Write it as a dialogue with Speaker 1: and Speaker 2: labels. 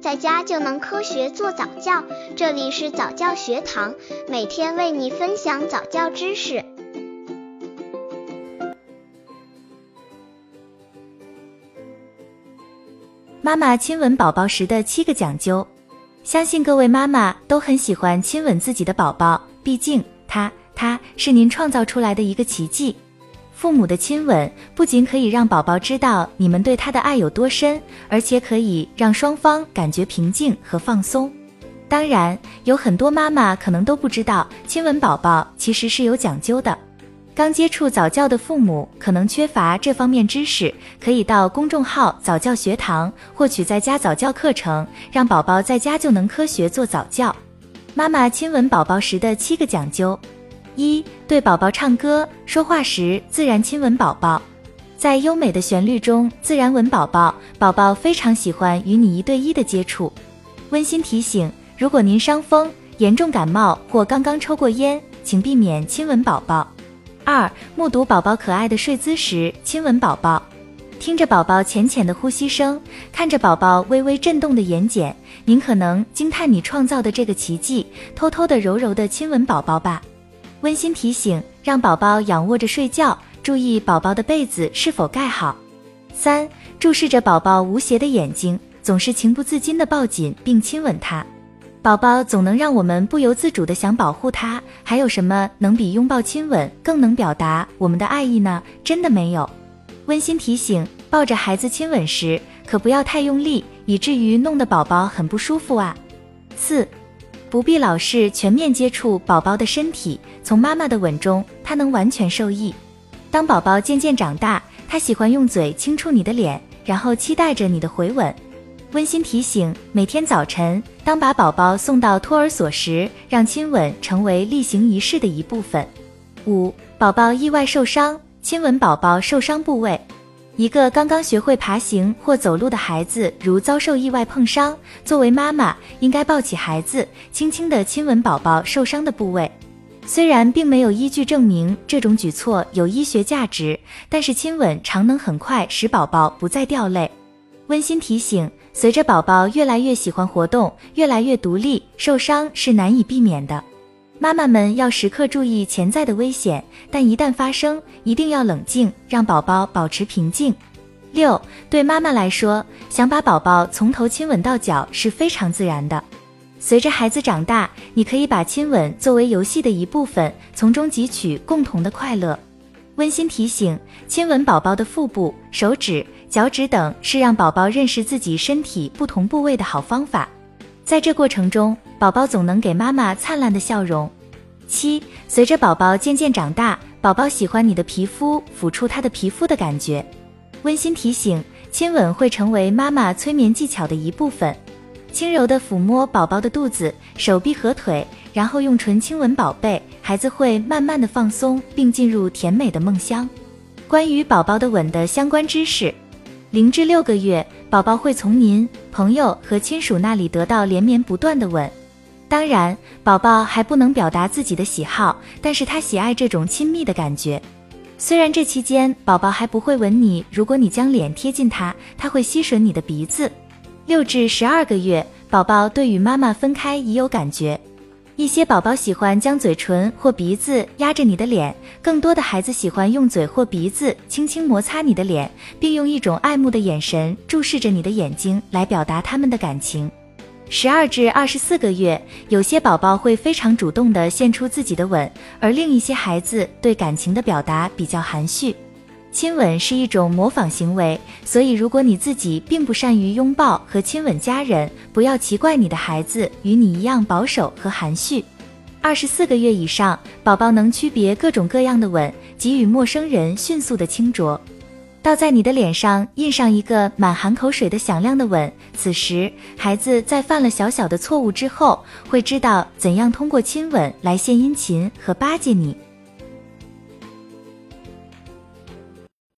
Speaker 1: 在家就能科学做早教。这里是早教学堂，每天为你分享早教知识。
Speaker 2: 妈妈亲吻宝宝时的七个讲究，相信各位妈妈都很喜欢亲吻自己的宝宝，毕竟他他是您创造出来的一个奇迹。父母的亲吻不仅可以让宝宝知道你们对他的爱有多深，而且可以让双方感觉平静和放松。当然，有很多妈妈可能都不知道，亲吻宝宝其实是有讲究的。刚接触早教的父母可能缺乏这方面知识，可以到公众号早教学堂获取在家早教课程，让宝宝在家就能科学做早教。妈妈亲吻宝宝时的七个讲究。一对宝宝唱歌说话时自然亲吻宝宝，在优美的旋律中自然吻宝宝，宝宝非常喜欢与你一对一的接触。温馨提醒：如果您伤风、严重感冒或刚刚抽过烟，请避免亲吻宝宝。二目睹宝宝可爱的睡姿时亲吻宝宝，听着宝宝浅浅的呼吸声，看着宝宝微微震动的眼睑，您可能惊叹你创造的这个奇迹，偷偷的柔柔的亲吻宝宝吧。温馨提醒：让宝宝仰卧着睡觉，注意宝宝的被子是否盖好。三、注视着宝宝无邪的眼睛，总是情不自禁地抱紧并亲吻他。宝宝总能让我们不由自主地想保护他。还有什么能比拥抱亲吻更能表达我们的爱意呢？真的没有。温馨提醒：抱着孩子亲吻时，可不要太用力，以至于弄得宝宝很不舒服啊。四。不必老是全面接触宝宝的身体，从妈妈的吻中，他能完全受益。当宝宝渐渐长大，他喜欢用嘴轻触你的脸，然后期待着你的回吻。温馨提醒：每天早晨，当把宝宝送到托儿所时，让亲吻成为例行仪式的一部分。五、宝宝意外受伤，亲吻宝宝受伤部位。一个刚刚学会爬行或走路的孩子，如遭受意外碰伤，作为妈妈应该抱起孩子，轻轻地亲吻宝宝受伤的部位。虽然并没有依据证明这种举措有医学价值，但是亲吻常能很快使宝宝不再掉泪。温馨提醒：随着宝宝越来越喜欢活动，越来越独立，受伤是难以避免的。妈妈们要时刻注意潜在的危险，但一旦发生，一定要冷静，让宝宝保持平静。六，对妈妈来说，想把宝宝从头亲吻到脚是非常自然的。随着孩子长大，你可以把亲吻作为游戏的一部分，从中汲取共同的快乐。温馨提醒：亲吻宝宝的腹部、手指、脚趾等，是让宝宝认识自己身体不同部位的好方法。在这过程中，宝宝总能给妈妈灿烂的笑容。七，随着宝宝渐渐长大，宝宝喜欢你的皮肤，抚触他的皮肤的感觉。温馨提醒：亲吻会成为妈妈催眠技巧的一部分。轻柔地抚摸宝宝的肚子、手臂和腿，然后用唇亲吻宝贝，孩子会慢慢的放松，并进入甜美的梦乡。关于宝宝的吻的相关知识。零至六个月，宝宝会从您朋友和亲属那里得到连绵不断的吻。当然，宝宝还不能表达自己的喜好，但是他喜爱这种亲密的感觉。虽然这期间宝宝还不会吻你，如果你将脸贴近他，他会吸吮你的鼻子。六至十二个月，宝宝对与妈妈分开已有感觉。一些宝宝喜欢将嘴唇或鼻子压着你的脸，更多的孩子喜欢用嘴或鼻子轻轻摩擦你的脸，并用一种爱慕的眼神注视着你的眼睛来表达他们的感情。十二至二十四个月，有些宝宝会非常主动地献出自己的吻，而另一些孩子对感情的表达比较含蓄。亲吻是一种模仿行为，所以如果你自己并不善于拥抱和亲吻家人，不要奇怪你的孩子与你一样保守和含蓄。二十四个月以上，宝宝能区别各种各样的吻，给予陌生人迅速的轻啄，倒在你的脸上印上一个满含口水的响亮的吻。此时，孩子在犯了小小的错误之后，会知道怎样通过亲吻来献殷勤和巴结你。